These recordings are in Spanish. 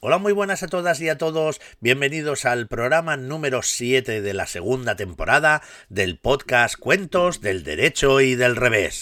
Hola, muy buenas a todas y a todos. Bienvenidos al programa número 7 de la segunda temporada del podcast Cuentos del Derecho y del Revés.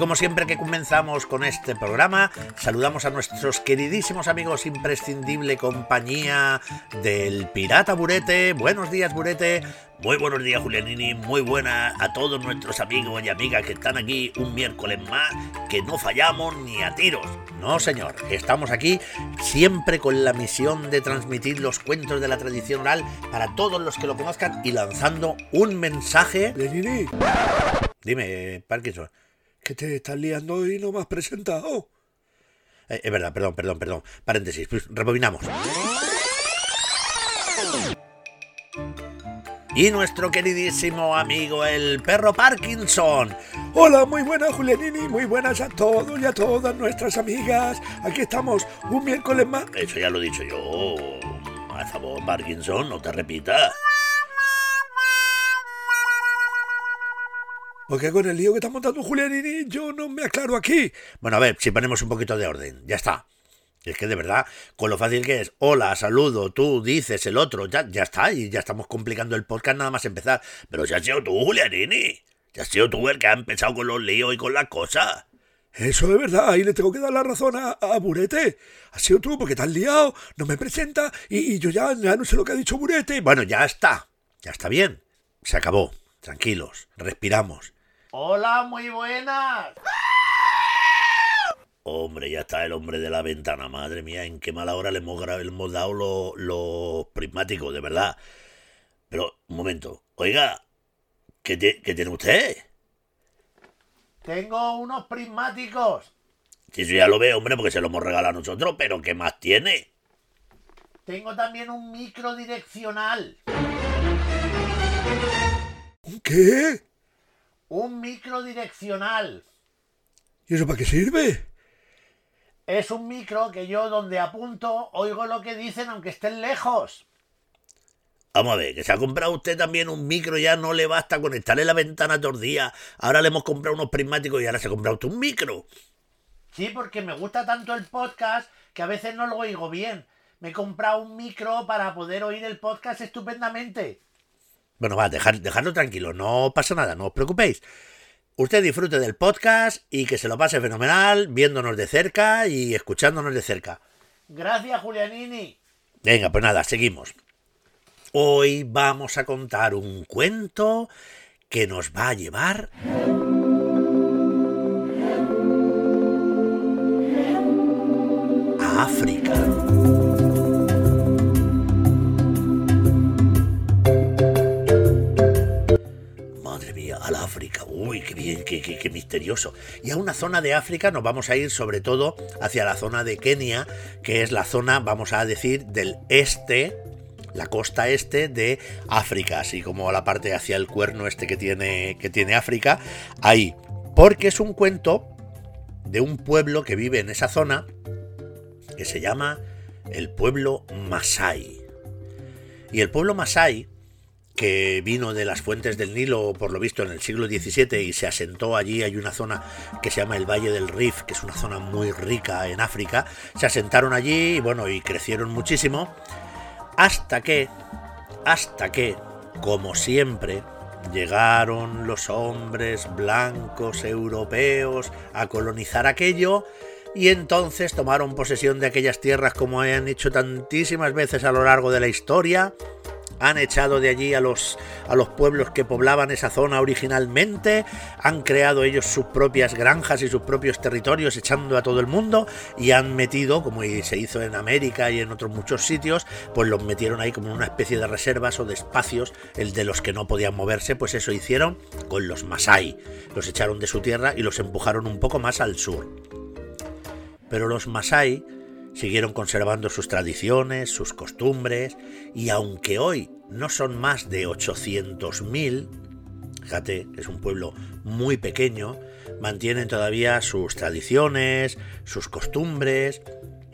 Como siempre que comenzamos con este programa, saludamos a nuestros queridísimos amigos imprescindible compañía del Pirata Burete. Buenos días, Burete. Muy buenos días, Julianini. Muy buena a todos nuestros amigos y amigas que están aquí un miércoles más, que no fallamos ni a tiros. No, señor. Estamos aquí siempre con la misión de transmitir los cuentos de la tradición oral para todos los que lo conozcan y lanzando un mensaje. Dime, Parkinson. Que te estás liando y no me has presentado. Eh, es verdad, perdón, perdón, perdón. Paréntesis, pues, rebobinamos. Y nuestro queridísimo amigo el perro Parkinson. Hola, muy buenas Julianini, muy buenas a todos y a todas nuestras amigas. Aquí estamos, un miércoles más. Eso ya lo he dicho yo. A favor, Parkinson, no te repitas. Porque con el lío que está montando Julianini, yo no me aclaro aquí. Bueno, a ver, si ponemos un poquito de orden. Ya está. Es que de verdad, con lo fácil que es, hola, saludo, tú dices el otro, ya, ya está, y ya estamos complicando el podcast nada más empezar. Pero si has sido tú, Julianini. Ya has sido tú el que ha empezado con los líos y con las cosas. Eso de verdad, ahí le tengo que dar la razón a, a Burete. Has sido tú porque te has liado, no me presenta y, y yo ya, ya no sé lo que ha dicho Burete. Bueno, ya está. Ya está bien. Se acabó. Tranquilos. Respiramos. Hola, muy buenas. Hombre, ya está el hombre de la ventana. Madre mía, en qué mala hora le hemos, le hemos dado los los prismáticos, de verdad. Pero, un momento. Oiga, ¿qué, te- qué tiene usted? Tengo unos prismáticos. Si eso ya lo veo, hombre, porque se lo hemos regalado a nosotros, pero ¿qué más tiene? Tengo también un micro direccional. ¿Un qué? Un micro direccional. ¿Y eso para qué sirve? Es un micro que yo donde apunto oigo lo que dicen aunque estén lejos. Vamos a ver, que se ha comprado usted también un micro, ya no le basta conectarle la ventana todos los días. Ahora le hemos comprado unos prismáticos y ahora se ha comprado usted un micro. Sí, porque me gusta tanto el podcast que a veces no lo oigo bien. Me he comprado un micro para poder oír el podcast estupendamente. Bueno, va, dejar, dejarlo tranquilo, no pasa nada, no os preocupéis. Usted disfrute del podcast y que se lo pase fenomenal viéndonos de cerca y escuchándonos de cerca. Gracias, Julianini. Venga, pues nada, seguimos. Hoy vamos a contar un cuento que nos va a llevar a África. Al África. Uy, qué bien, qué, misterioso. Y a una zona de África nos vamos a ir sobre todo hacia la zona de Kenia, que es la zona, vamos a decir, del este, la costa este de África, así como la parte hacia el cuerno este que tiene, que tiene África, ahí. Porque es un cuento de un pueblo que vive en esa zona que se llama el pueblo Masai. Y el pueblo Masai que vino de las fuentes del Nilo, por lo visto, en el siglo XVII y se asentó allí. Hay una zona que se llama el Valle del Rif, que es una zona muy rica en África. Se asentaron allí y bueno, y crecieron muchísimo. Hasta que, hasta que, como siempre, llegaron los hombres blancos europeos a colonizar aquello. Y entonces tomaron posesión de aquellas tierras como han hecho tantísimas veces a lo largo de la historia han echado de allí a los, a los pueblos que poblaban esa zona originalmente, han creado ellos sus propias granjas y sus propios territorios echando a todo el mundo y han metido, como se hizo en América y en otros muchos sitios, pues los metieron ahí como una especie de reservas o de espacios, el de los que no podían moverse, pues eso hicieron con los Masai. Los echaron de su tierra y los empujaron un poco más al sur. Pero los Masai siguieron conservando sus tradiciones, sus costumbres, y aunque hoy no son más de 800.000, fíjate es un pueblo muy pequeño, mantienen todavía sus tradiciones, sus costumbres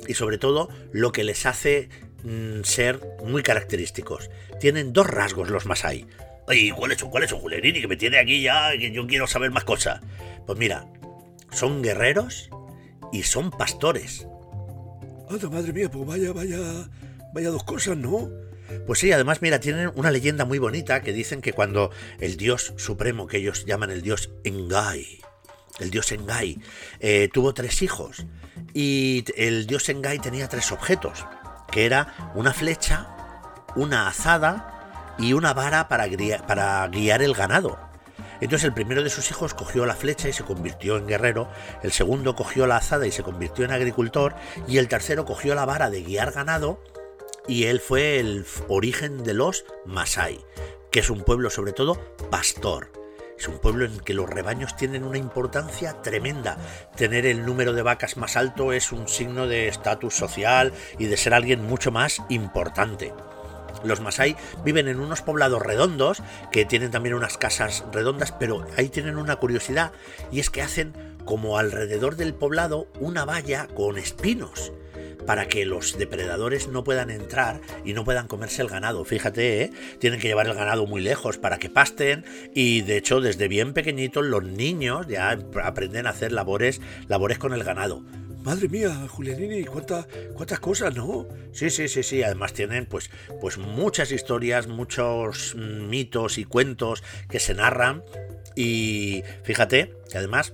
y sobre todo lo que les hace mm, ser muy característicos. Tienen dos rasgos los Masai. Oye, ¿cuáles son? ¿Cuáles son, Julianini? Que me tiene aquí ya, que yo quiero saber más cosas. Pues mira, son guerreros y son pastores. Anda, madre mía, pues vaya, vaya, vaya dos cosas, ¿no? Pues sí, además, mira, tienen una leyenda muy bonita que dicen que cuando el dios supremo, que ellos llaman el dios Engai, el dios Engai, eh, tuvo tres hijos y el dios Engai tenía tres objetos, que era una flecha, una azada y una vara para, para guiar el ganado. Entonces el primero de sus hijos cogió la flecha y se convirtió en guerrero, el segundo cogió la azada y se convirtió en agricultor, y el tercero cogió la vara de guiar ganado y él fue el origen de los Masai, que es un pueblo sobre todo pastor. Es un pueblo en que los rebaños tienen una importancia tremenda. Tener el número de vacas más alto es un signo de estatus social y de ser alguien mucho más importante. Los Masai viven en unos poblados redondos que tienen también unas casas redondas, pero ahí tienen una curiosidad y es que hacen como alrededor del poblado una valla con espinos para que los depredadores no puedan entrar y no puedan comerse el ganado. Fíjate, ¿eh? tienen que llevar el ganado muy lejos para que pasten y de hecho desde bien pequeñitos los niños ya aprenden a hacer labores, labores con el ganado. Madre mía, Julianini, cuántas, cuántas cosas, ¿no? Sí, sí, sí, sí. Además tienen pues, pues muchas historias, muchos mitos y cuentos que se narran. Y fíjate que además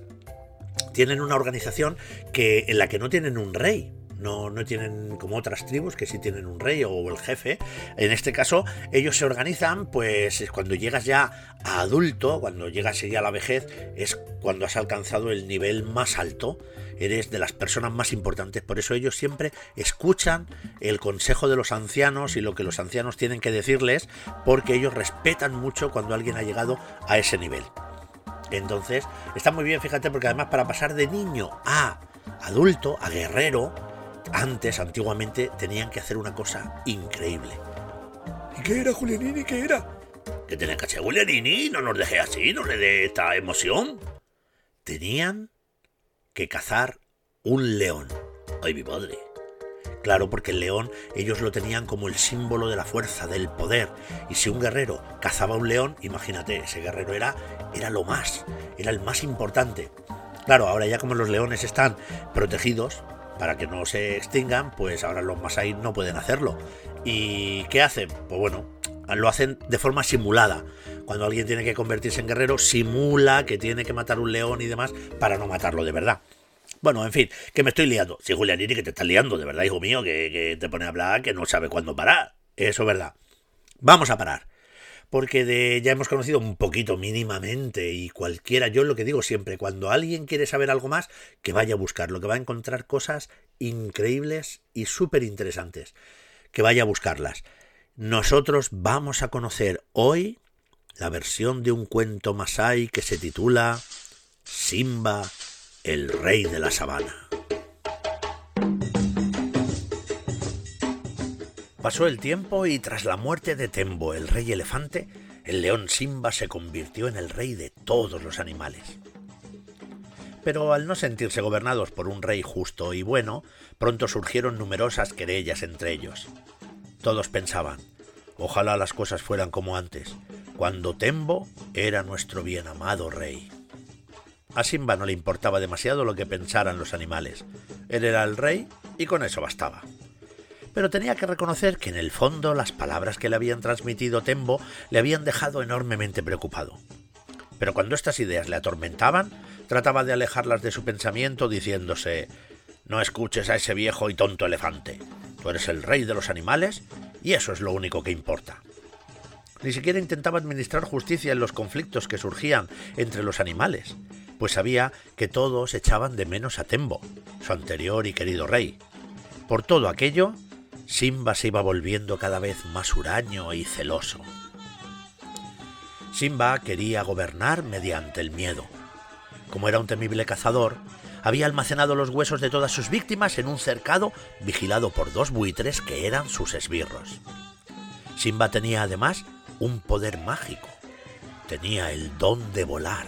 tienen una organización que, en la que no tienen un rey no, no tienen como otras tribus que sí tienen un rey o el jefe. En este caso, ellos se organizan, pues cuando llegas ya a adulto, cuando llegas ya a la vejez, es cuando has alcanzado el nivel más alto. Eres de las personas más importantes, por eso ellos siempre escuchan el consejo de los ancianos y lo que los ancianos tienen que decirles, porque ellos respetan mucho cuando alguien ha llegado a ese nivel. Entonces, está muy bien, fíjate, porque además para pasar de niño a adulto, a guerrero, antes, antiguamente, tenían que hacer una cosa increíble. ¿Y qué era, Julianini? ¿Qué era? ¿Qué tenía que hacer, Julianini? No nos deje así, no le dé esta emoción. Tenían que cazar un león. Ay, mi padre. Claro, porque el león ellos lo tenían como el símbolo de la fuerza, del poder. Y si un guerrero cazaba un león, imagínate, ese guerrero era, era lo más, era el más importante. Claro, ahora ya como los leones están protegidos, para que no se extingan, pues ahora los Masai no pueden hacerlo. ¿Y qué hacen? Pues bueno, lo hacen de forma simulada. Cuando alguien tiene que convertirse en guerrero, simula que tiene que matar un león y demás para no matarlo de verdad. Bueno, en fin, que me estoy liando. Sí, Julianini, que te estás liando, de verdad, hijo mío, que, que te pone a hablar que no sabe cuándo parar. Eso es verdad. Vamos a parar porque de, ya hemos conocido un poquito mínimamente y cualquiera, yo lo que digo siempre, cuando alguien quiere saber algo más, que vaya a buscarlo, que va a encontrar cosas increíbles y súper interesantes, que vaya a buscarlas. Nosotros vamos a conocer hoy la versión de un cuento masai que se titula Simba, el rey de la sabana. Pasó el tiempo y tras la muerte de Tembo, el rey elefante, el león Simba se convirtió en el rey de todos los animales. Pero al no sentirse gobernados por un rey justo y bueno, pronto surgieron numerosas querellas entre ellos. Todos pensaban, ojalá las cosas fueran como antes, cuando Tembo era nuestro bien amado rey. A Simba no le importaba demasiado lo que pensaran los animales. Él era el rey y con eso bastaba pero tenía que reconocer que en el fondo las palabras que le habían transmitido Tembo le habían dejado enormemente preocupado. Pero cuando estas ideas le atormentaban, trataba de alejarlas de su pensamiento diciéndose No escuches a ese viejo y tonto elefante. Tú eres el rey de los animales y eso es lo único que importa. Ni siquiera intentaba administrar justicia en los conflictos que surgían entre los animales, pues sabía que todos echaban de menos a Tembo, su anterior y querido rey. Por todo aquello, Simba se iba volviendo cada vez más huraño y celoso. Simba quería gobernar mediante el miedo. Como era un temible cazador, había almacenado los huesos de todas sus víctimas en un cercado vigilado por dos buitres que eran sus esbirros. Simba tenía además un poder mágico. Tenía el don de volar.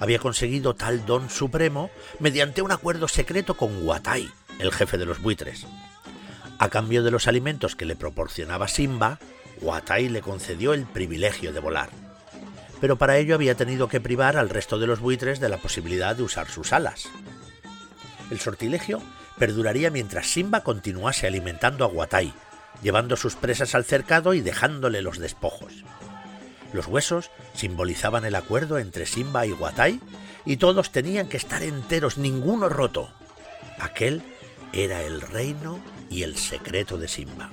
Había conseguido tal don supremo mediante un acuerdo secreto con Watai, el jefe de los buitres. A cambio de los alimentos que le proporcionaba Simba, Watai le concedió el privilegio de volar. Pero para ello había tenido que privar al resto de los buitres de la posibilidad de usar sus alas. El sortilegio perduraría mientras Simba continuase alimentando a Guatay, llevando sus presas al cercado y dejándole los despojos. Los huesos simbolizaban el acuerdo entre Simba y Guatay y todos tenían que estar enteros, ninguno roto. Aquel era el reino y el secreto de Simba.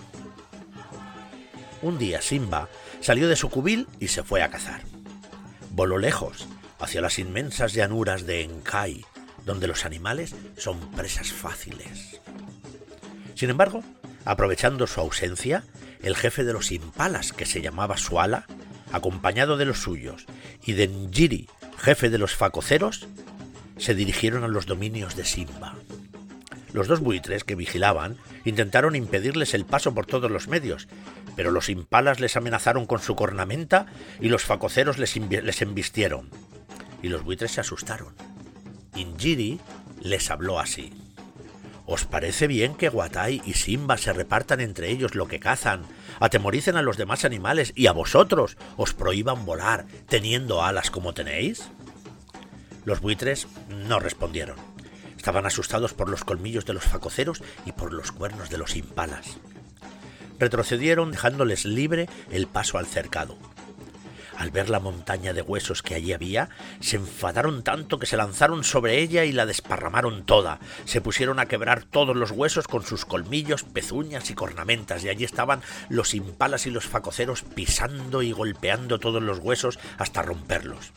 Un día Simba salió de su cubil y se fue a cazar. Voló lejos, hacia las inmensas llanuras de Enkai, donde los animales son presas fáciles. Sin embargo, aprovechando su ausencia, el jefe de los impalas, que se llamaba Suala, acompañado de los suyos, y de Njiri, jefe de los facoceros, se dirigieron a los dominios de Simba. Los dos buitres que vigilaban intentaron impedirles el paso por todos los medios, pero los impalas les amenazaron con su cornamenta y los facoceros les, embistieron. Y los buitres se asustaron. Injiri les habló así. ¿Os parece bien que Guatay y Simba se repartan entre ellos lo que cazan, atemoricen a los demás animales y a vosotros os prohíban volar teniendo alas como tenéis? Los buitres no respondieron. Estaban asustados por los colmillos de los facoceros y por los cuernos de los impalas. Retrocedieron dejándoles libre el paso al cercado. Al ver la montaña de huesos que allí había, se enfadaron tanto que se lanzaron sobre ella y la desparramaron toda. Se pusieron a quebrar todos los huesos con sus colmillos, pezuñas y cornamentas, y allí estaban los impalas y los facoceros pisando y golpeando todos los huesos hasta romperlos.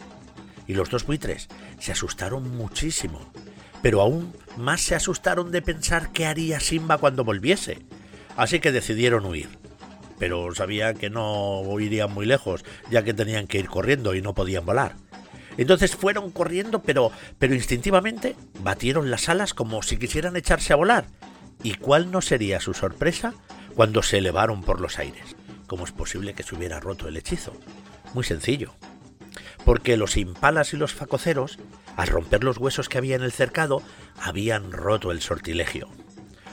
Y los dos buitres se asustaron muchísimo, pero aún más se asustaron de pensar qué haría Simba cuando volviese. Así que decidieron huir pero sabían que no irían muy lejos, ya que tenían que ir corriendo y no podían volar. Entonces fueron corriendo, pero, pero instintivamente batieron las alas como si quisieran echarse a volar. ¿Y cuál no sería su sorpresa cuando se elevaron por los aires? ¿Cómo es posible que se hubiera roto el hechizo? Muy sencillo. Porque los impalas y los facoceros, al romper los huesos que había en el cercado, habían roto el sortilegio.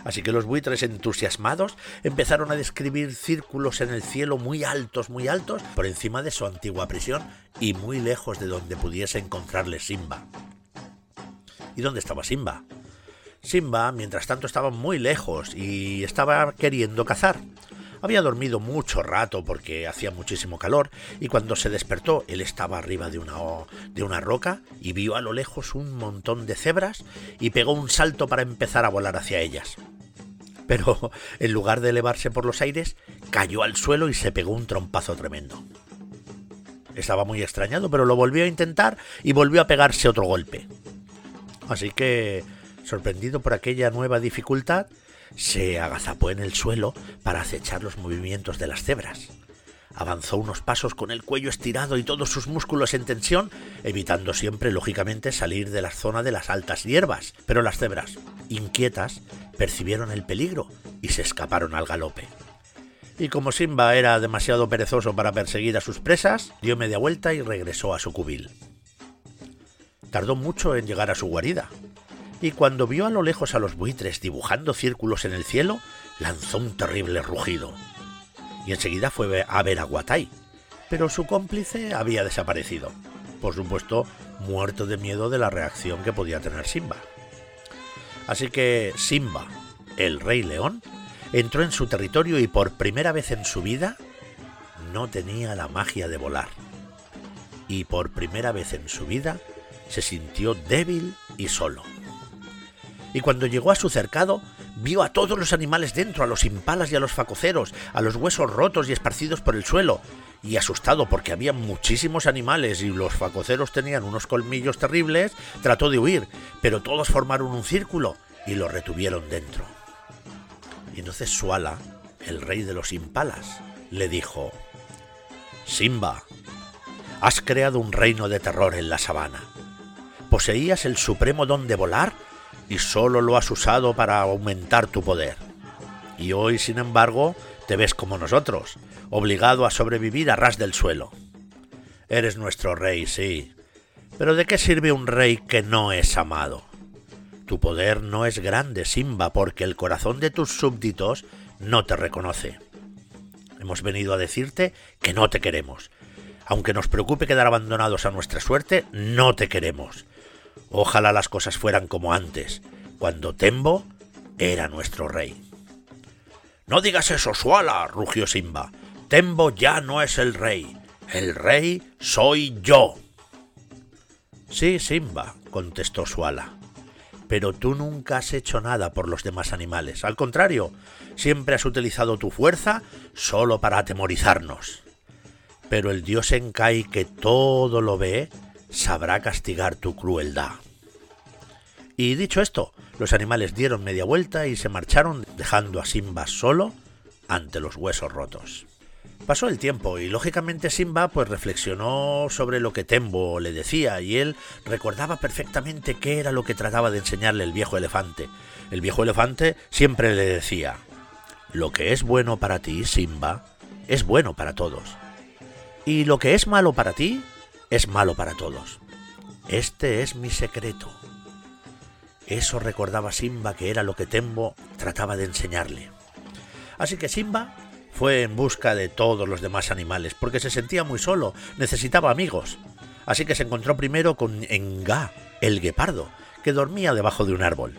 Así que los buitres entusiasmados empezaron a describir círculos en el cielo muy altos, muy altos, por encima de su antigua prisión y muy lejos de donde pudiese encontrarle Simba. ¿Y dónde estaba Simba? Simba, mientras tanto, estaba muy lejos y estaba queriendo cazar. Había dormido mucho rato porque hacía muchísimo calor y cuando se despertó él estaba arriba de una, de una roca y vio a lo lejos un montón de cebras y pegó un salto para empezar a volar hacia ellas. Pero en lugar de elevarse por los aires, cayó al suelo y se pegó un trompazo tremendo. Estaba muy extrañado, pero lo volvió a intentar y volvió a pegarse otro golpe. Así que, sorprendido por aquella nueva dificultad, se agazapó en el suelo para acechar los movimientos de las cebras. Avanzó unos pasos con el cuello estirado y todos sus músculos en tensión, evitando siempre, lógicamente, salir de la zona de las altas hierbas. Pero las cebras, inquietas, percibieron el peligro y se escaparon al galope. Y como Simba era demasiado perezoso para perseguir a sus presas, dio media vuelta y regresó a su cubil. Tardó mucho en llegar a su guarida, y cuando vio a lo lejos a los buitres dibujando círculos en el cielo, lanzó un terrible rugido. Y enseguida fue a ver a Guatay, pero su cómplice había desaparecido, por supuesto muerto de miedo de la reacción que podía tener Simba. Así que Simba, el rey león, entró en su territorio y por primera vez en su vida no tenía la magia de volar. Y por primera vez en su vida se sintió débil y solo y cuando llegó a su cercado, vio a todos los animales dentro, a los impalas y a los facoceros, a los huesos rotos y esparcidos por el suelo, y asustado porque había muchísimos animales y los facoceros tenían unos colmillos terribles, trató de huir, pero todos formaron un círculo y lo retuvieron dentro. Y entonces Suala, el rey de los impalas, le dijo, Simba, has creado un reino de terror en la sabana. ¿Poseías el supremo don de volar y solo lo has usado para aumentar tu poder. Y hoy, sin embargo, te ves como nosotros, obligado a sobrevivir a ras del suelo. Eres nuestro rey, sí, pero ¿de qué sirve un rey que no es amado? Tu poder no es grande, Simba, porque el corazón de tus súbditos no te reconoce. Hemos venido a decirte que no te queremos, Aunque nos preocupe quedar abandonados a nuestra suerte, no te queremos. Ojalá las cosas fueran como antes, cuando Tembo era nuestro rey. No digas eso, Suala, rugió Simba. Tembo ya no es el rey. El rey soy yo. Sí, Simba, contestó Suala. Pero tú nunca has hecho nada por los demás animales. Al contrario, siempre has utilizado tu fuerza solo para atemorizarnos. Pero el dios Enkai que todo lo ve sabrá castigar tu crueldad. Y dicho esto, los animales dieron media vuelta y se marcharon dejando a Simba solo ante los huesos rotos. Pasó el tiempo y lógicamente Simba pues reflexionó sobre lo que Tembo le decía y él recordaba perfectamente qué era lo que trataba de enseñarle el viejo elefante. El viejo elefante siempre le decía, lo que es bueno para ti, Simba, es bueno para todos. Y lo que es malo para ti, es malo para todos. Este es mi secreto. Eso recordaba Simba que era lo que Tembo trataba de enseñarle. Así que Simba fue en busca de todos los demás animales, porque se sentía muy solo, necesitaba amigos. Así que se encontró primero con Enga, el guepardo, que dormía debajo de un árbol.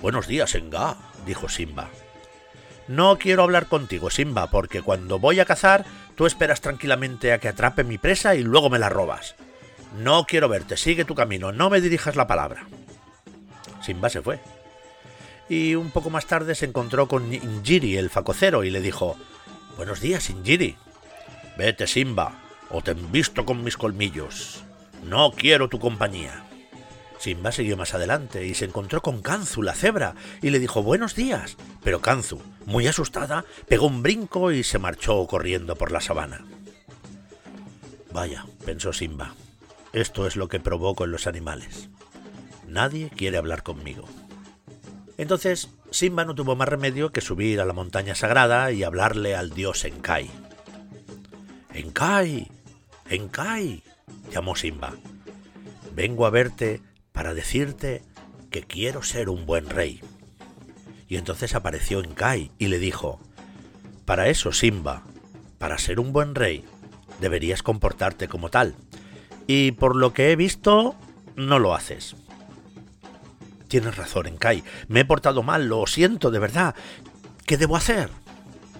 Buenos días, Enga, dijo Simba. No quiero hablar contigo, Simba, porque cuando voy a cazar, tú esperas tranquilamente a que atrape mi presa y luego me la robas. No quiero verte, sigue tu camino, no me dirijas la palabra. Simba se fue y un poco más tarde se encontró con Injiri, el facocero, y le dijo Buenos días, Injiri. Vete, Simba, o te visto con mis colmillos. No quiero tu compañía. Simba siguió más adelante y se encontró con Kanzu, la cebra, y le dijo buenos días. Pero Kanzu, muy asustada, pegó un brinco y se marchó corriendo por la sabana. Vaya, pensó Simba, esto es lo que provoco en los animales. Nadie quiere hablar conmigo. Entonces Simba no tuvo más remedio que subir a la montaña sagrada y hablarle al dios Enkai. Enkai, Enkai, llamó Simba. Vengo a verte para decirte que quiero ser un buen rey. Y entonces apareció Enkai y le dijo, para eso, Simba, para ser un buen rey, deberías comportarte como tal. Y por lo que he visto, no lo haces. Tienes razón, Enkai. Me he portado mal, lo siento, de verdad. ¿Qué debo hacer?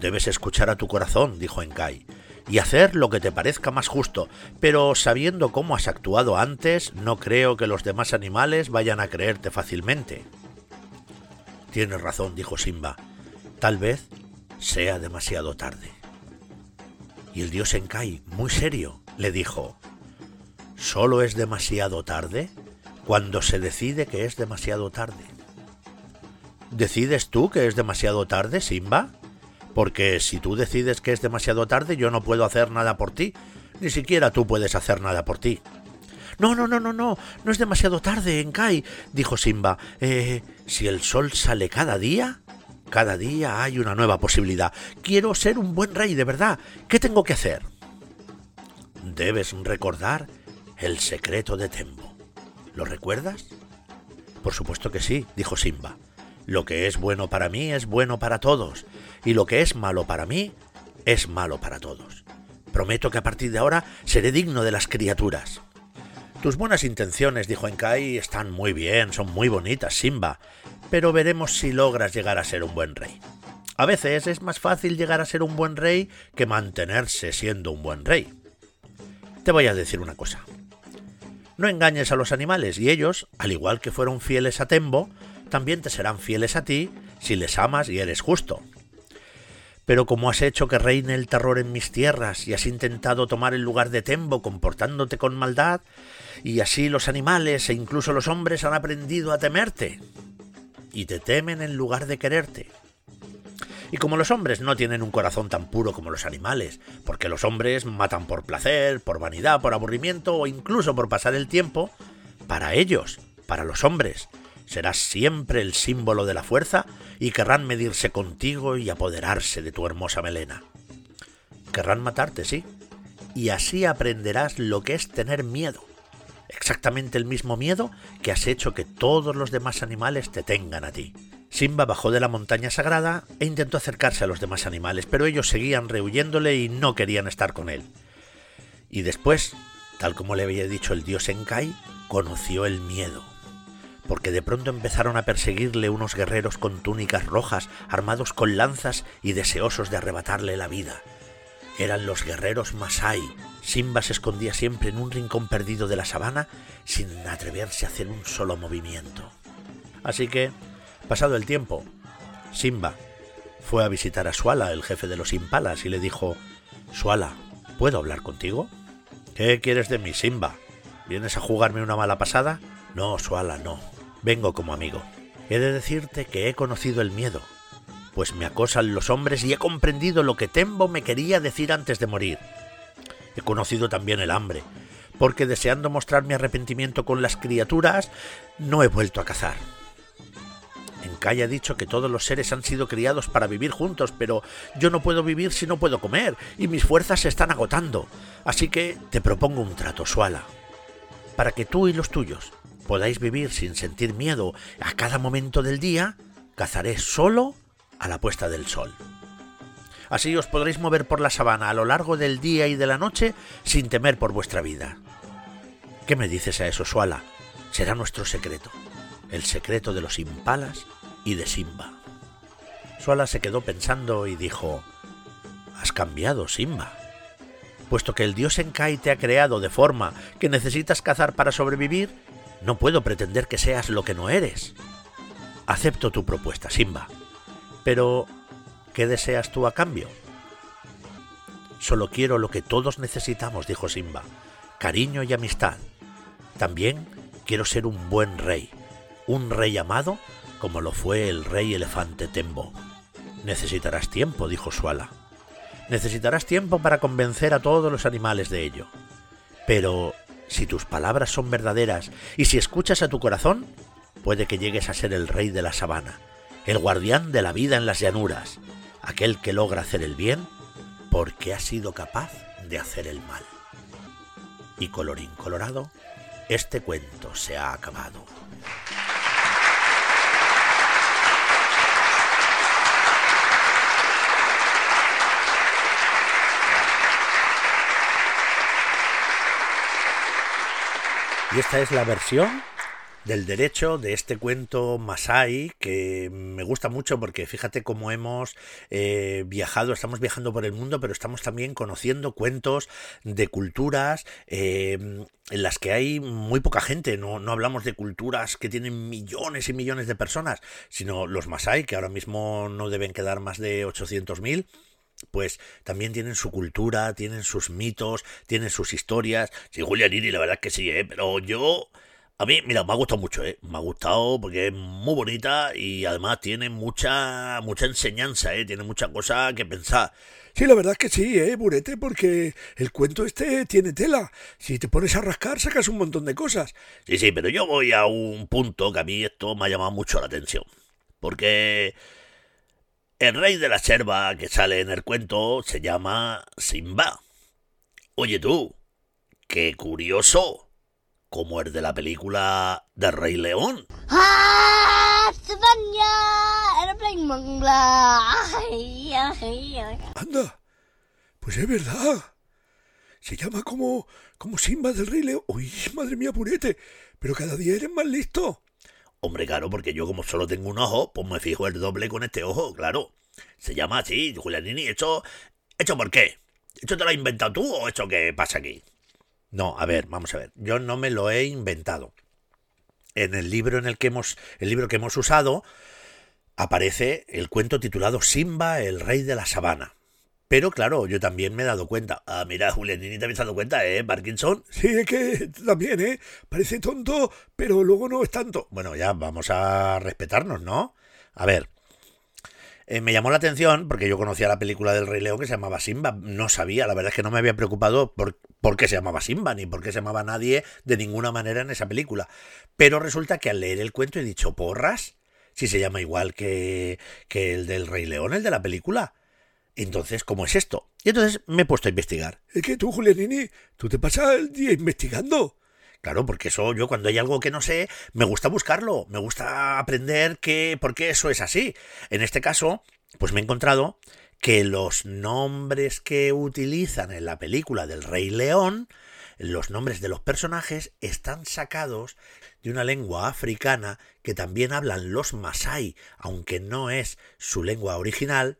Debes escuchar a tu corazón, dijo Enkai, y hacer lo que te parezca más justo, pero sabiendo cómo has actuado antes, no creo que los demás animales vayan a creerte fácilmente. Tienes razón, dijo Simba. Tal vez sea demasiado tarde. Y el dios Enkai, muy serio, le dijo, ¿Solo es demasiado tarde? cuando se decide que es demasiado tarde. ¿Decides tú que es demasiado tarde, Simba? Porque si tú decides que es demasiado tarde, yo no puedo hacer nada por ti. Ni siquiera tú puedes hacer nada por ti. No, no, no, no, no, no es demasiado tarde, Enkai, dijo Simba. Eh, si el sol sale cada día, cada día hay una nueva posibilidad. Quiero ser un buen rey, de verdad. ¿Qué tengo que hacer? Debes recordar el secreto de Tembo. ¿Lo recuerdas? Por supuesto que sí, dijo Simba. Lo que es bueno para mí es bueno para todos, y lo que es malo para mí es malo para todos. Prometo que a partir de ahora seré digno de las criaturas. Tus buenas intenciones, dijo Enkai, están muy bien, son muy bonitas, Simba, pero veremos si logras llegar a ser un buen rey. A veces es más fácil llegar a ser un buen rey que mantenerse siendo un buen rey. Te voy a decir una cosa. No engañes a los animales y ellos, al igual que fueron fieles a Tembo, también te serán fieles a ti si les amas y eres justo. Pero como has hecho que reine el terror en mis tierras y has intentado tomar el lugar de Tembo comportándote con maldad, y así los animales e incluso los hombres han aprendido a temerte, y te temen en lugar de quererte. Y como los hombres no tienen un corazón tan puro como los animales, porque los hombres matan por placer, por vanidad, por aburrimiento o incluso por pasar el tiempo, para ellos, para los hombres, serás siempre el símbolo de la fuerza y querrán medirse contigo y apoderarse de tu hermosa melena. Querrán matarte, sí, y así aprenderás lo que es tener miedo. Exactamente el mismo miedo que has hecho que todos los demás animales te tengan a ti. Simba bajó de la montaña sagrada e intentó acercarse a los demás animales, pero ellos seguían rehuyéndole y no querían estar con él. Y después, tal como le había dicho el dios Enkai, conoció el miedo. Porque de pronto empezaron a perseguirle unos guerreros con túnicas rojas, armados con lanzas y deseosos de arrebatarle la vida. Eran los guerreros Masai. Simba se escondía siempre en un rincón perdido de la sabana sin atreverse a hacer un solo movimiento. Así que, pasado el tiempo, Simba fue a visitar a Suala, el jefe de los impalas, y le dijo, Suala, ¿puedo hablar contigo? ¿Qué quieres de mí, Simba? ¿Vienes a jugarme una mala pasada? No, Suala, no. Vengo como amigo. He de decirte que he conocido el miedo, pues me acosan los hombres y he comprendido lo que Tembo me quería decir antes de morir. He conocido también el hambre, porque deseando mostrar mi arrepentimiento con las criaturas, no he vuelto a cazar. Enkai ha dicho que todos los seres han sido criados para vivir juntos, pero yo no puedo vivir si no puedo comer, y mis fuerzas se están agotando. Así que te propongo un trato, Suala. Para que tú y los tuyos podáis vivir sin sentir miedo a cada momento del día, cazaré solo a la puesta del sol. Así os podréis mover por la sabana a lo largo del día y de la noche sin temer por vuestra vida. ¿Qué me dices a eso, Suala? Será nuestro secreto, el secreto de los impalas y de Simba. Suala se quedó pensando y dijo, Has cambiado, Simba. Puesto que el dios Enkai te ha creado de forma que necesitas cazar para sobrevivir, no puedo pretender que seas lo que no eres. Acepto tu propuesta, Simba. Pero, ¿qué deseas tú a cambio? Solo quiero lo que todos necesitamos, dijo Simba, cariño y amistad. También quiero ser un buen rey, un rey amado como lo fue el rey elefante Tembo. Necesitarás tiempo, dijo Suala. Necesitarás tiempo para convencer a todos los animales de ello. Pero si tus palabras son verdaderas y si escuchas a tu corazón, puede que llegues a ser el rey de la sabana, el guardián de la vida en las llanuras, aquel que logra hacer el bien porque ha sido capaz de hacer el mal. Y colorín colorado, este cuento se ha acabado. Y esta es la versión del derecho de este cuento Masai que me gusta mucho porque fíjate cómo hemos eh, viajado, estamos viajando por el mundo, pero estamos también conociendo cuentos de culturas eh, en las que hay muy poca gente. No, no hablamos de culturas que tienen millones y millones de personas, sino los Masai, que ahora mismo no deben quedar más de 800.000 pues también tienen su cultura, tienen sus mitos, tienen sus historias. Sí, Julianini, la verdad es que sí, ¿eh? pero yo... A mí, mira, me ha gustado mucho, ¿eh? Me ha gustado porque es muy bonita y además tiene mucha, mucha enseñanza, ¿eh? Tiene mucha cosa que pensar. Sí, la verdad es que sí, ¿eh, Burete? Porque el cuento este tiene tela. Si te pones a rascar, sacas un montón de cosas. Sí, sí, pero yo voy a un punto que a mí esto me ha llamado mucho la atención. Porque el rey de la selva que sale en el cuento se llama Simba. Oye tú, qué curioso, como el de la película de Rey León. Anda, pues es verdad. Se llama como, como Simba del Rey León. Uy, madre mía, purete, pero cada día eres más listo. Hombre, claro, porque yo como solo tengo un ojo, pues me fijo el doble con este ojo, claro. Se llama así, Julianini. ¿Esto, ¿Esto por qué? ¿Esto te lo has inventado tú o esto qué pasa aquí? No, a ver, vamos a ver. Yo no me lo he inventado. En el libro en el que hemos, el libro que hemos usado, aparece el cuento titulado Simba, el rey de la sabana. Pero claro, yo también me he dado cuenta. Ah, mira, Julianini, te habéis dado cuenta, ¿eh? Parkinson. Sí, es que también, ¿eh? Parece tonto, pero luego no es tanto. Bueno, ya vamos a respetarnos, ¿no? A ver. eh, me llamó la atención porque yo conocía la película del Rey León que se llamaba Simba. No sabía, la verdad es que no me había preocupado por, por qué se llamaba Simba, ni por qué se llamaba nadie de ninguna manera en esa película. Pero resulta que al leer el cuento he dicho, porras, si se llama igual que, que el del Rey León, el de la película. Entonces, ¿cómo es esto? Y entonces me he puesto a investigar. Es que tú, Julianini, tú te pasas el día investigando. Claro, porque eso yo cuando hay algo que no sé, me gusta buscarlo, me gusta aprender que, por qué eso es así. En este caso, pues me he encontrado que los nombres que utilizan en la película del Rey León, los nombres de los personajes, están sacados de una lengua africana que también hablan los Masai, aunque no es su lengua original,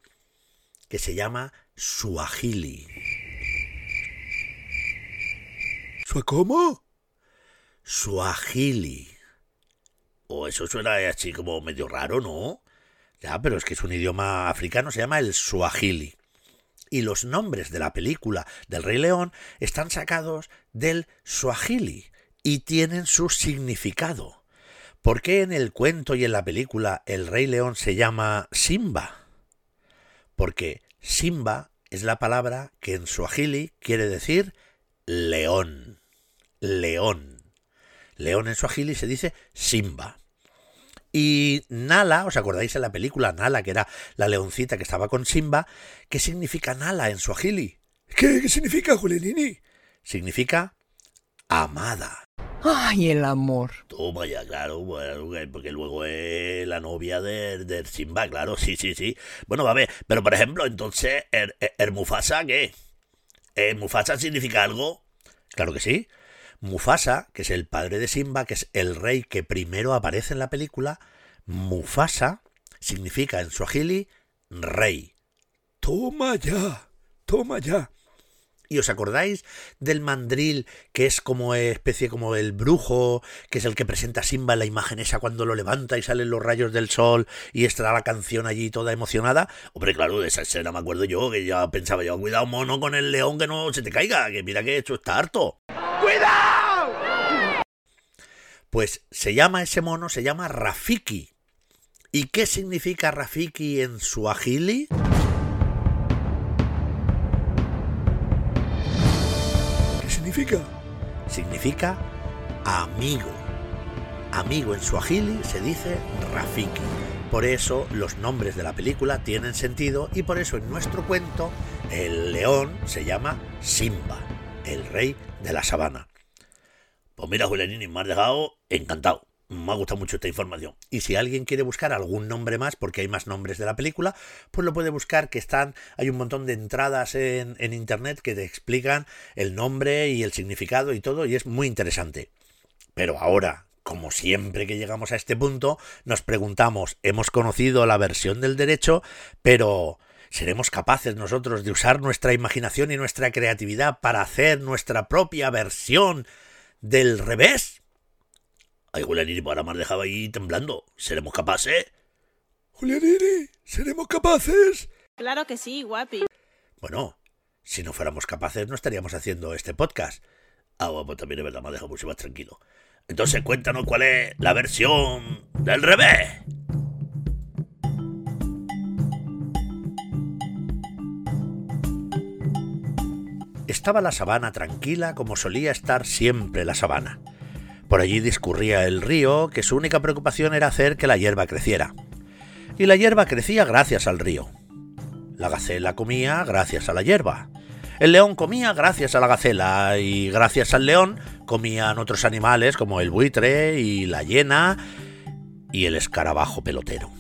que se llama Suahili. ¿Su cómo? Suahili. O eso suena así como medio raro, ¿no? Ya, pero es que es un idioma africano, se llama el Suahili. Y los nombres de la película del Rey León están sacados del Suahili y tienen su significado. ¿Por qué en el cuento y en la película el Rey León se llama Simba? Porque Simba es la palabra que en Suahili quiere decir león. León. León en Suahili se dice Simba. Y Nala, ¿os acordáis en la película Nala, que era la leoncita que estaba con Simba? ¿Qué significa Nala en Suahili? ¿Qué, qué significa, Julianini? Significa amada. ¡Ay, el amor! Toma ya, claro, bueno, porque luego es la novia de, de Simba, claro, sí, sí, sí. Bueno, va a ver, pero por ejemplo, entonces, ¿el, el Mufasa qué? ¿El Mufasa significa algo? Claro que sí. Mufasa, que es el padre de Simba, que es el rey que primero aparece en la película, Mufasa significa en Swahili rey. Toma ya, toma ya. ¿Y os acordáis del mandril que es como especie como el brujo, que es el que presenta Simba en la imagen esa cuando lo levanta y salen los rayos del sol y está la canción allí toda emocionada? Hombre, claro, de esa escena me acuerdo yo, que ya pensaba yo, cuidado mono con el león que no se te caiga, que mira que esto está harto. ¡Cuidado! Pues se llama ese mono, se llama Rafiki. ¿Y qué significa Rafiki en Suahili? Significa? Significa amigo. Amigo en Suahili se dice Rafiki. Por eso los nombres de la película tienen sentido y por eso en nuestro cuento el león se llama Simba, el rey de la sabana. Pues mira, Julianini, me has dejado encantado. Me ha gustado mucho esta información. Y si alguien quiere buscar algún nombre más, porque hay más nombres de la película, pues lo puede buscar, que están, hay un montón de entradas en, en internet que te explican el nombre y el significado y todo, y es muy interesante. Pero ahora, como siempre que llegamos a este punto, nos preguntamos, hemos conocido la versión del derecho, pero ¿seremos capaces nosotros de usar nuestra imaginación y nuestra creatividad para hacer nuestra propia versión del revés? Ay, Julianini, ahora me has dejado ahí temblando. ¿Seremos capaces? Julianini, ¿seremos capaces? Claro que sí, guapi. Bueno, si no fuéramos capaces no estaríamos haciendo este podcast. Ah, bueno, pues también es verdad, me ha dejado mucho más tranquilo. Entonces cuéntanos cuál es la versión del revés. Estaba la sabana tranquila como solía estar siempre la sabana. Por allí discurría el río, que su única preocupación era hacer que la hierba creciera. Y la hierba crecía gracias al río. La gacela comía gracias a la hierba. El león comía gracias a la gacela y gracias al león comían otros animales como el buitre y la hiena y el escarabajo pelotero.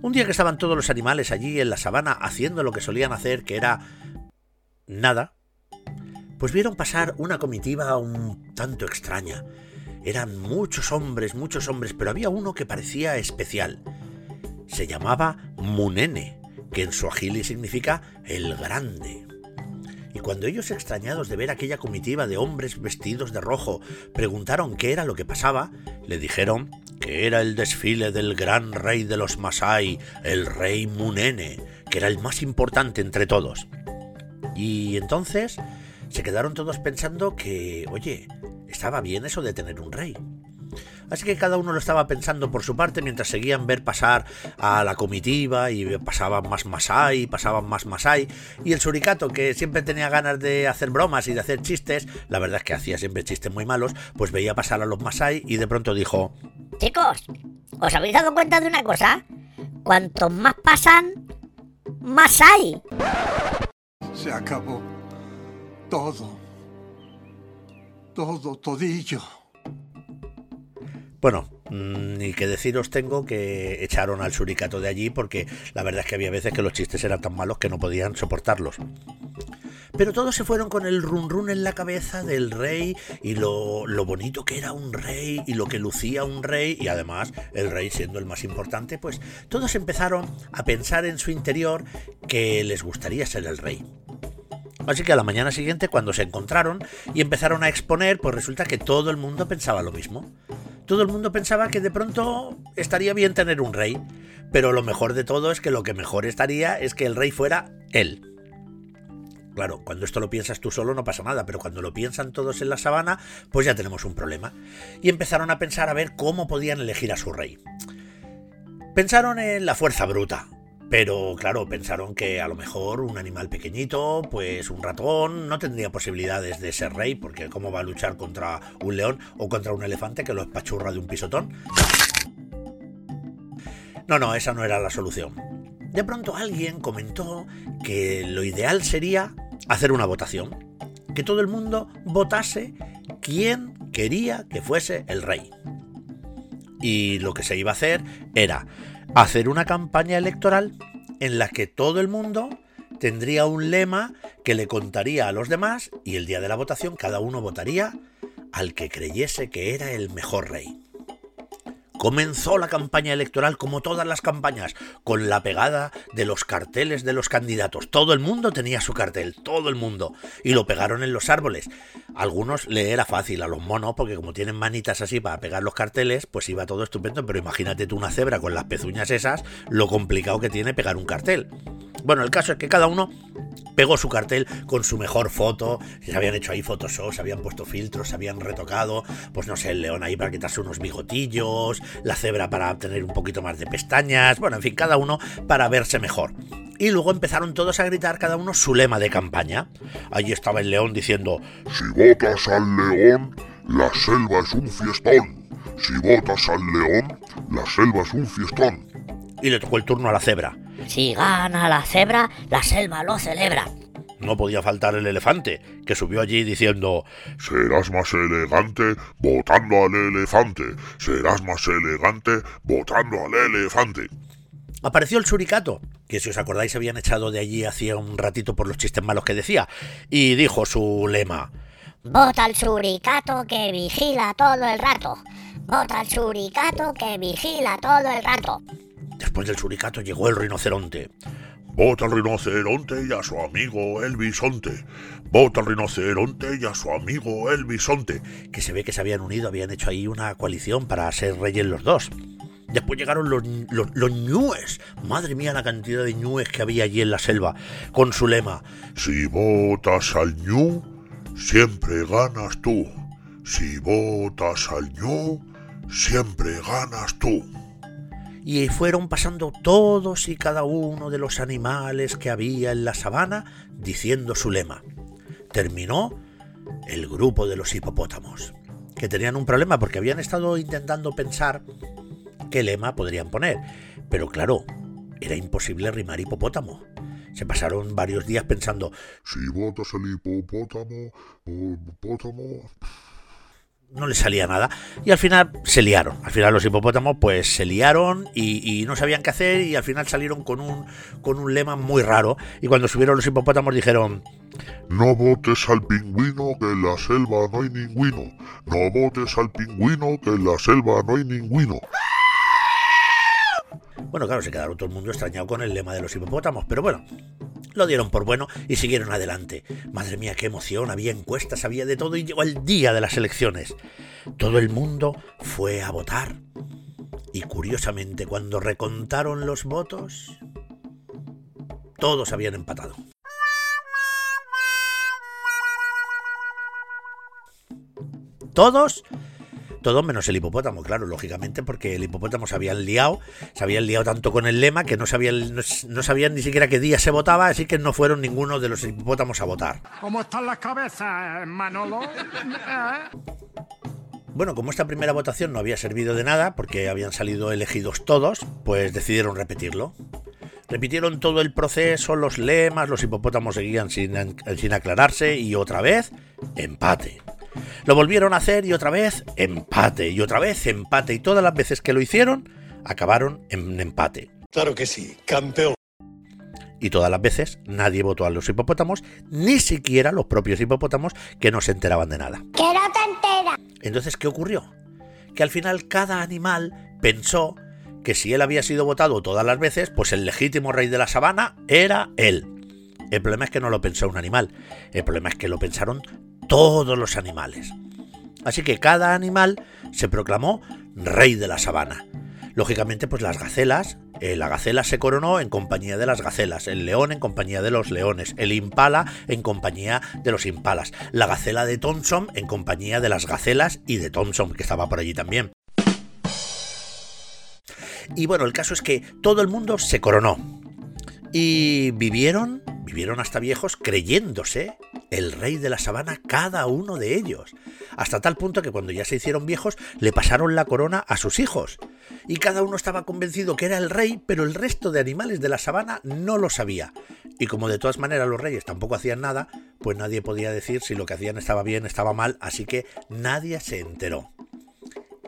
Un día que estaban todos los animales allí en la sabana haciendo lo que solían hacer, que era nada, pues vieron pasar una comitiva un tanto extraña. Eran muchos hombres, muchos hombres, pero había uno que parecía especial. Se llamaba Munene, que en suajili significa el grande. Y cuando ellos, extrañados de ver aquella comitiva de hombres vestidos de rojo, preguntaron qué era lo que pasaba, le dijeron que era el desfile del gran rey de los Masai, el rey Munene, que era el más importante entre todos. Y entonces se quedaron todos pensando que, oye, estaba bien eso de tener un rey. Así que cada uno lo estaba pensando por su parte mientras seguían ver pasar a la comitiva y pasaban más Masai, pasaban más Masai. Y el suricato, que siempre tenía ganas de hacer bromas y de hacer chistes, la verdad es que hacía siempre chistes muy malos, pues veía pasar a los Masai y de pronto dijo: Chicos, ¿os habéis dado cuenta de una cosa? Cuantos más pasan, más hay. Se acabó todo. Todo, todillo. Bueno, Mm, Ni que deciros tengo que echaron al suricato de allí porque la verdad es que había veces que los chistes eran tan malos que no podían soportarlos. Pero todos se fueron con el run run en la cabeza del rey y lo, lo bonito que era un rey y lo que lucía un rey y además el rey siendo el más importante, pues todos empezaron a pensar en su interior que les gustaría ser el rey. Así que a la mañana siguiente, cuando se encontraron y empezaron a exponer, pues resulta que todo el mundo pensaba lo mismo. Todo el mundo pensaba que de pronto estaría bien tener un rey, pero lo mejor de todo es que lo que mejor estaría es que el rey fuera él. Claro, cuando esto lo piensas tú solo no pasa nada, pero cuando lo piensan todos en la sabana, pues ya tenemos un problema. Y empezaron a pensar a ver cómo podían elegir a su rey. Pensaron en la fuerza bruta, pero claro, pensaron que a lo mejor un animal pequeñito, pues un ratón, no tendría posibilidades de ser rey, porque ¿cómo va a luchar contra un león o contra un elefante que lo espachurra de un pisotón? No, no, esa no era la solución. De pronto alguien comentó que lo ideal sería hacer una votación, que todo el mundo votase quién quería que fuese el rey. Y lo que se iba a hacer era hacer una campaña electoral en la que todo el mundo tendría un lema que le contaría a los demás y el día de la votación cada uno votaría al que creyese que era el mejor rey. Comenzó la campaña electoral como todas las campañas, con la pegada de los carteles de los candidatos. Todo el mundo tenía su cartel, todo el mundo. Y lo pegaron en los árboles. Algunos le era fácil, a los monos, porque como tienen manitas así para pegar los carteles, pues iba todo estupendo. Pero imagínate tú una cebra con las pezuñas esas, lo complicado que tiene pegar un cartel. Bueno, el caso es que cada uno pegó su cartel con su mejor foto, se habían hecho ahí Photoshop, se habían puesto filtros, se habían retocado, pues no sé, el león ahí para quitarse unos bigotillos, la cebra para tener un poquito más de pestañas, bueno, en fin, cada uno para verse mejor. Y luego empezaron todos a gritar cada uno su lema de campaña. Allí estaba el león diciendo, Si votas al león, la selva es un fiestón. Si votas al león, la selva es un fiestón. y le tocó el turno a la cebra. Si gana la cebra, la selva lo celebra. No podía faltar el elefante, que subió allí diciendo, Serás más elegante votando al elefante. Serás más elegante votando al elefante. Apareció el suricato, que si os acordáis se habían echado de allí hacía un ratito por los chistes malos que decía, y dijo su lema. Vota al suricato que vigila todo el rato. Vota al suricato que vigila todo el rato. Después del suricato llegó el rinoceronte. Vota al rinoceronte y a su amigo el bisonte. Vota al rinoceronte y a su amigo el bisonte. que se ve que se habían unido, habían hecho ahí una coalición para ser reyes los dos. Después llegaron los, los, los ñúes. Madre mía, la cantidad de ñúes que había allí en la selva. Con su lema. Si votas al ñu, siempre ganas tú. Si votas al ñu, siempre ganas tú. Y fueron pasando todos y cada uno de los animales que había en la sabana diciendo su lema. Terminó el grupo de los hipopótamos, que tenían un problema porque habían estado intentando pensar qué lema podrían poner. Pero claro, era imposible rimar hipopótamo. Se pasaron varios días pensando, Si votas al hipopótamo, hipopótamo, no les salía nada. Y al final se liaron. Al final los hipopótamos pues se liaron y, no sabían qué hacer y al final salieron con un, con un lema muy raro. Y cuando subieron los hipopótamos dijeron, no votes al pingüino que en la selva no hay ningüino. No votes al pingüino que en la selva no hay ningüino. Bueno, claro, se quedaron todo el mundo extrañado con el lema de los hipopótamos, pero bueno, lo dieron por bueno y siguieron adelante. Madre mía, qué emoción, había encuestas, había de todo y llegó el día de las elecciones. Todo el mundo fue a votar. Y curiosamente, cuando recontaron los votos, todos habían empatado. Todos todos menos el hipopótamo, claro, lógicamente, porque el hipopótamo se habían liado, se habían liado tanto con el lema que no sabían, no, no sabían ni siquiera qué día se votaba, así que no fueron ninguno de los hipopótamos a votar. ¿Cómo están las cabezas, Manolo? Bueno, como esta primera votación no había servido de nada, porque habían salido elegidos todos, pues decidieron repetirlo. Repitieron todo el proceso, los lemas, los hipopótamos seguían sin, sin aclararse y otra vez, empate. Lo volvieron a hacer y otra vez empate y otra vez empate y todas las veces que lo hicieron acabaron en empate. Claro que sí, campeón. Y todas las veces nadie votó a los hipopótamos, ni siquiera los propios hipopótamos que no se enteraban de nada. Que no te enteras. Entonces, ¿qué ocurrió? Que al final cada animal pensó que si él había sido votado todas las veces, pues el legítimo rey de la sabana era él. El problema es que no lo pensó un animal, el problema es que lo pensaron todos los animales. Así que cada animal se proclamó rey de la sabana. Lógicamente, pues las gacelas, eh, la gacela se coronó en compañía de las gacelas, el león en compañía de los leones, el impala en compañía de los impalas, la gacela de Thompson en compañía de las gacelas y de Thompson, que estaba por allí también. Y bueno, el caso es que todo el mundo se coronó. Y vivieron, vivieron hasta viejos creyéndose el rey de la sabana cada uno de ellos. Hasta tal punto que cuando ya se hicieron viejos le pasaron la corona a sus hijos. Y cada uno estaba convencido que era el rey, pero el resto de animales de la sabana no lo sabía. Y como de todas maneras los reyes tampoco hacían nada, pues nadie podía decir si lo que hacían estaba bien, estaba mal, así que nadie se enteró.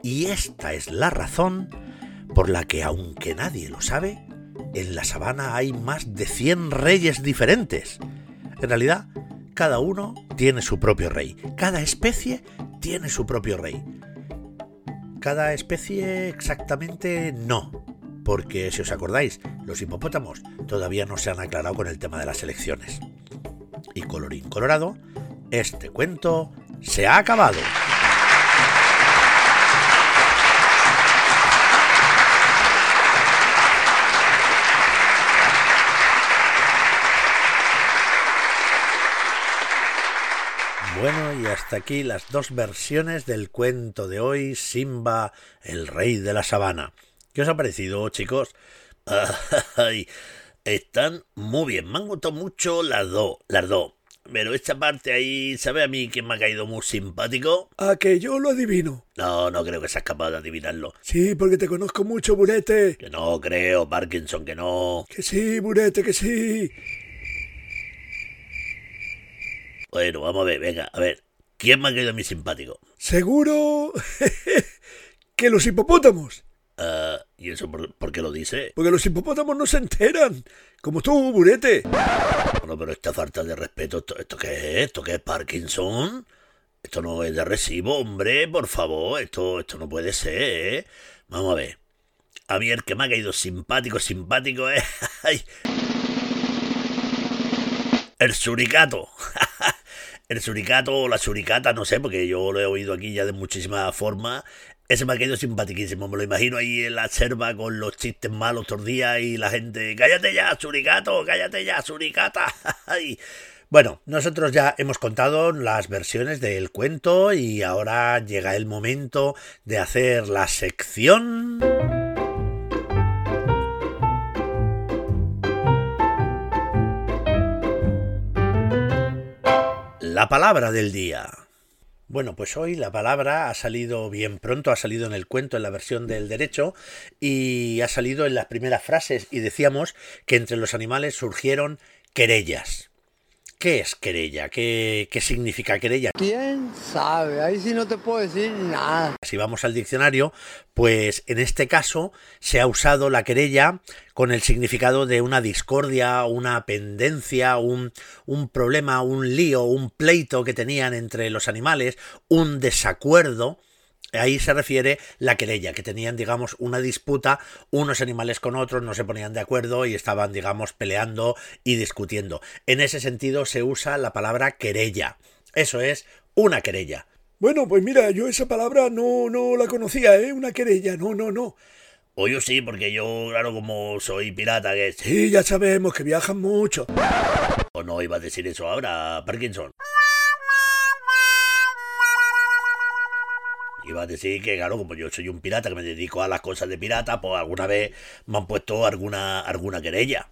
Y esta es la razón por la que, aunque nadie lo sabe, en la sabana hay más de 100 reyes diferentes. En realidad, cada uno tiene su propio rey. Cada especie tiene su propio rey. Cada especie exactamente no. Porque si os acordáis, los hipopótamos todavía no se han aclarado con el tema de las elecciones. Y colorín colorado, este cuento se ha acabado. Hasta aquí las dos versiones del cuento de hoy, Simba, el rey de la sabana. ¿Qué os ha parecido, chicos? Ay, están muy bien, me han gustado mucho las dos, las dos. Pero esta parte ahí, ¿sabe a mí quién me ha caído muy simpático? A que yo lo adivino. No, no creo que seas capaz de adivinarlo. Sí, porque te conozco mucho, Burete. Que no creo, Parkinson, que no. Que sí, Burete, que sí. Bueno, vamos a ver, venga, a ver. ¿Quién me ha caído a mí simpático? Seguro que los hipopótamos. Ah, ¿Y eso por, por qué lo dice? Porque los hipopótamos no se enteran. Como tú, Burete. Bueno, pero esta falta de respeto, ¿esto, esto qué es? ¿Esto qué es Parkinson? Esto no es de recibo, hombre, por favor. Esto, esto no puede ser, ¿eh? Vamos a ver. A mí el que me ha caído simpático, simpático es... Ay. El suricato. el suricato o la suricata, no sé, porque yo lo he oído aquí ya de muchísimas formas. Ese me ha caído simpaticísimo, me lo imagino ahí en la selva con los chistes malos todos días y la gente, cállate ya, suricato, cállate ya, suricata. Bueno, nosotros ya hemos contado las versiones del cuento y ahora llega el momento de hacer la sección... La palabra del día. Bueno, pues hoy la palabra ha salido bien pronto, ha salido en el cuento, en la versión del derecho, y ha salido en las primeras frases, y decíamos que entre los animales surgieron querellas. ¿Qué es querella? ¿Qué, ¿Qué, significa querella? ¿Quién sabe? Ahí sí no te puedo decir nada. Si vamos al diccionario, pues en este caso se ha usado la querella con el significado de una discordia, una pendencia, un, un problema, un lío, un pleito que tenían entre los animales, un desacuerdo Ahí se refiere la querella, que tenían, digamos, una disputa, unos animales con otros no se ponían de acuerdo y estaban, digamos, peleando y discutiendo. En ese sentido se usa la palabra querella. Eso es una querella. Bueno, pues mira, yo esa palabra no, no la conocía, ¿eh? Una querella, no, no, no. O yo sí, porque yo, claro, como soy pirata, que... Sí, ya sabemos que viajan mucho. ¿O no iba a decir eso ahora, Parkinson? Iba a decir que, claro, como yo soy un pirata que me dedico a las cosas de pirata, pues alguna vez me han puesto alguna, alguna querella.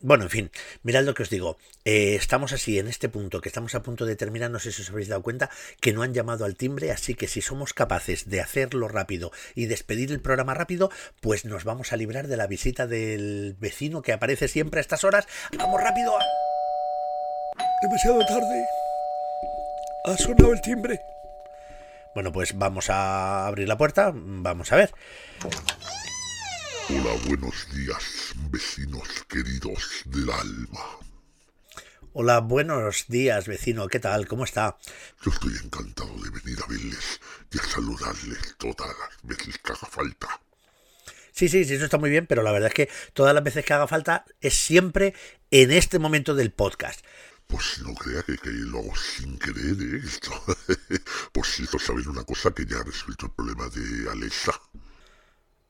Bueno, en fin, mirad lo que os digo. Eh, estamos así en este punto, que estamos a punto de terminar, no sé si os habéis dado cuenta, que no han llamado al timbre, así que si somos capaces de hacerlo rápido y despedir el programa rápido, pues nos vamos a librar de la visita del vecino que aparece siempre a estas horas. ¡Vamos rápido! Demasiado tarde. Ha sonado el timbre. Bueno, pues vamos a abrir la puerta, vamos a ver. Hola, buenos días, vecinos queridos del alma. Hola, buenos días, vecino, ¿qué tal? ¿Cómo está? Yo estoy encantado de venir a verles y a saludarles todas las veces que haga falta. Sí, sí, sí, eso está muy bien, pero la verdad es que todas las veces que haga falta es siempre en este momento del podcast. Pues no crea que, que lo hago sin querer, ¿eh? Esto. Por cierto, ¿saben una cosa? Que ya ha resuelto el problema de Alexa.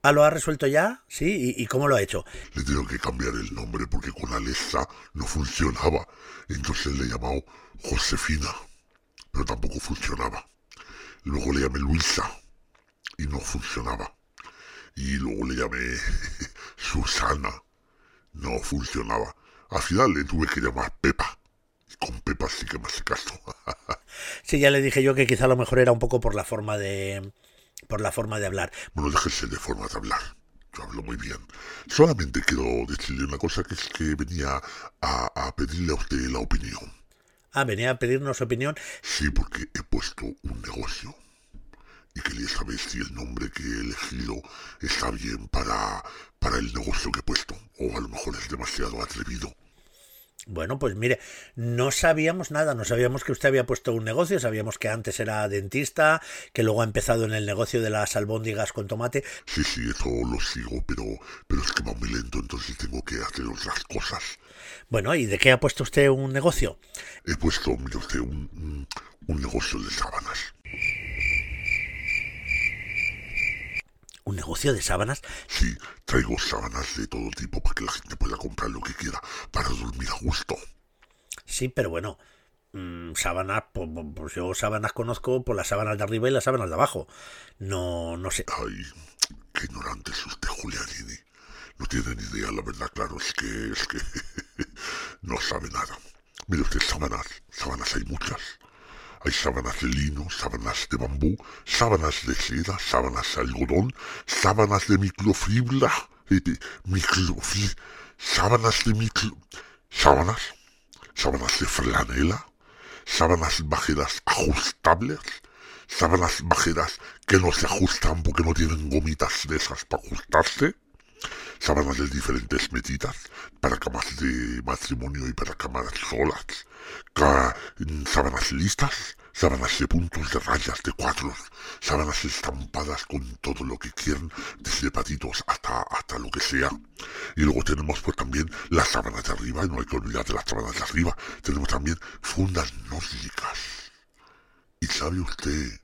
¿Ah, lo ha resuelto ya? Sí, ¿y, y cómo lo ha hecho? Le tengo que cambiar el nombre porque con Alexa no funcionaba. Entonces le he llamado Josefina, pero tampoco funcionaba. Luego le llamé Luisa y no funcionaba. Y luego le llamé Susana, no funcionaba. Al final le tuve que llamar Pepa. Con Pepa sí que me hace caso. Sí, ya le dije yo que quizá a lo mejor era un poco por la forma de por la forma de hablar. Bueno, déjese de forma de hablar. Yo hablo muy bien. Solamente quiero decirle una cosa que es que venía a, a pedirle a usted la opinión. Ah, venía a pedirnos opinión. Sí, porque he puesto un negocio y quería saber si el nombre que he elegido está bien para, para el negocio que he puesto. O a lo mejor es demasiado atrevido. Bueno, pues mire, no sabíamos nada, no sabíamos que usted había puesto un negocio, sabíamos que antes era dentista, que luego ha empezado en el negocio de las albóndigas con tomate. Sí, sí, eso lo sigo, pero, pero es que va muy lento, entonces tengo que hacer otras cosas. Bueno, ¿y de qué ha puesto usted un negocio? He puesto, mire usted, un, un, un negocio de sábanas. ¿Un negocio de sábanas? Sí, traigo sábanas de todo tipo para que la gente pueda comprar lo que quiera para dormir a gusto. Sí, pero bueno, mmm, sábanas, pues, pues, yo sábanas conozco por las sábanas de arriba y las sábanas de abajo. No, no sé. Ay, qué ignorante es usted, Julianini. No tiene ni idea, la verdad, claro, es que, es que no sabe nada. Mire usted, sábanas, sábanas hay muchas. Hay sábanas de lino, sábanas de bambú, sábanas de seda, sábanas de algodón, sábanas de microfibra, eh, de microfibra, sábanas de micro... sábanas, sábanas de flanela, sábanas bajeras ajustables, sábanas bajeras que no se ajustan porque no tienen gomitas de esas para ajustarse, sábanas de diferentes medidas para camas de matrimonio y para camas solas, ca sábanas listas, sábanas de puntos, de rayas, de cuadros, sábanas estampadas con todo lo que quieran, desde patitos hasta, hasta lo que sea. Y luego tenemos pues también las sábanas de arriba, y no hay que olvidar de las sábanas de arriba, tenemos también fundas nórdicas. ¿Y sabe usted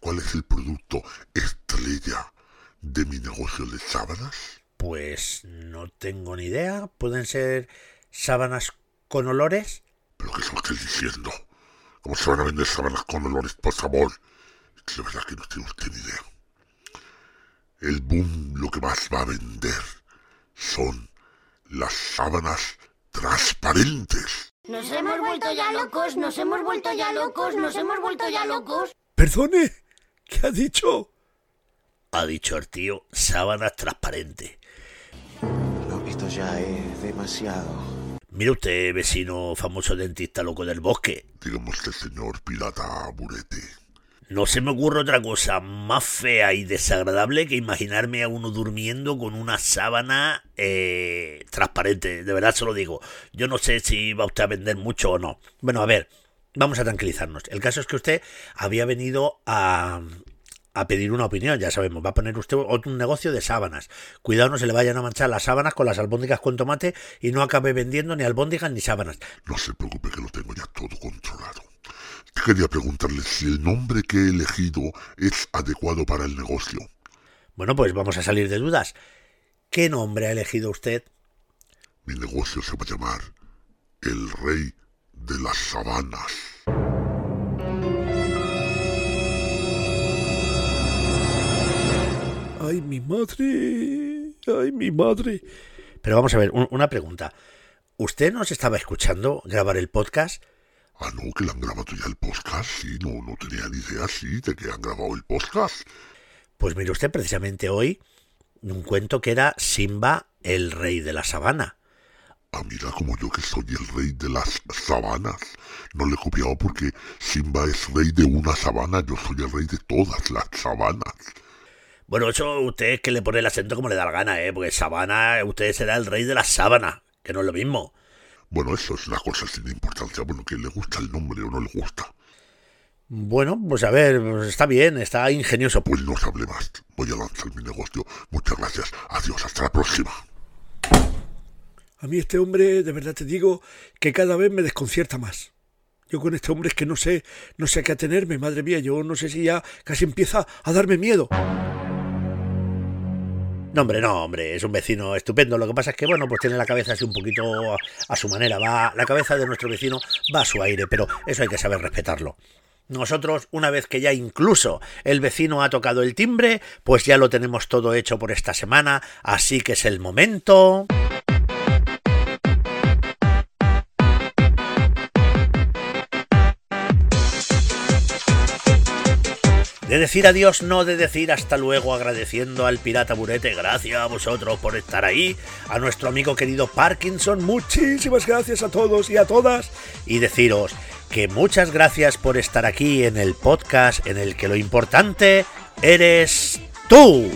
cuál es el producto estrella de mi negocio de sábanas? Pues no tengo ni idea. ¿Pueden ser sábanas con olores? ¿Pero qué es lo que estoy diciendo? ¿Cómo se van a vender sábanas con olores, por favor? La verdad que no tiene usted ni idea. El boom lo que más va a vender son las sábanas transparentes. Nos hemos vuelto ya locos, nos hemos vuelto ya locos, nos hemos vuelto ya locos. Perdone, ¿qué ha dicho? Ha dicho el tío sábanas transparentes. Esto ya es demasiado. Mire usted, vecino famoso dentista loco del bosque. Dígame usted, señor pirata burete. No se me ocurre otra cosa más fea y desagradable que imaginarme a uno durmiendo con una sábana eh, transparente. De verdad se lo digo. Yo no sé si va usted a vender mucho o no. Bueno, a ver, vamos a tranquilizarnos. El caso es que usted había venido a, a pedir una opinión, ya sabemos, va a poner usted otro negocio de sábanas. Cuidado no se le vayan a manchar las sábanas con las albóndigas con tomate y no acabe vendiendo ni albóndigas ni sábanas. No se preocupe que lo tengo ya todo controlado. Quería preguntarle si el nombre que he elegido es adecuado para el negocio. Bueno, pues vamos a salir de dudas. ¿Qué nombre ha elegido usted? Mi negocio se va a llamar El Rey de las Sabanas. Ay, mi madre. Ay, mi madre. Pero vamos a ver, un, una pregunta. ¿Usted nos estaba escuchando grabar el podcast? Ah, no, que le han grabado ya el podcast. Sí, no, no tenía ni idea, sí, de que han grabado el podcast. Pues mire usted, precisamente hoy, un cuento que era Simba, el rey de la sabana. Ah, mira, como yo que soy el rey de las sabanas. No le he copiado porque Simba es rey de una sabana, yo soy el rey de todas las sabanas. Bueno, eso usted es que le pone el acento como le da la gana, ¿eh? Porque sabana, usted será el rey de la sábana, que no es lo mismo. Bueno, eso es una cosa sin importancia. Bueno, que le gusta el nombre o no le gusta. Bueno, pues a ver, pues está bien, está ingenioso. Pues no se hable más. Voy a lanzar mi negocio. Muchas gracias. Adiós, hasta la próxima. A mí este hombre, de verdad te digo, que cada vez me desconcierta más. Yo con este hombre es que no sé, no sé a qué atenerme, madre mía, yo no sé si ya casi empieza a darme miedo. No, hombre, no, hombre, es un vecino estupendo. Lo que pasa es que, bueno, pues tiene la cabeza así un poquito a, a su manera. Va, la cabeza de nuestro vecino va a su aire, pero eso hay que saber respetarlo. Nosotros, una vez que ya incluso el vecino ha tocado el timbre, pues ya lo tenemos todo hecho por esta semana, así que es el momento... De decir adiós, no de decir hasta luego, agradeciendo al pirata Burete, gracias a vosotros por estar ahí, a nuestro amigo querido Parkinson, muchísimas gracias a todos y a todas, y deciros que muchas gracias por estar aquí en el podcast en el que lo importante eres tú.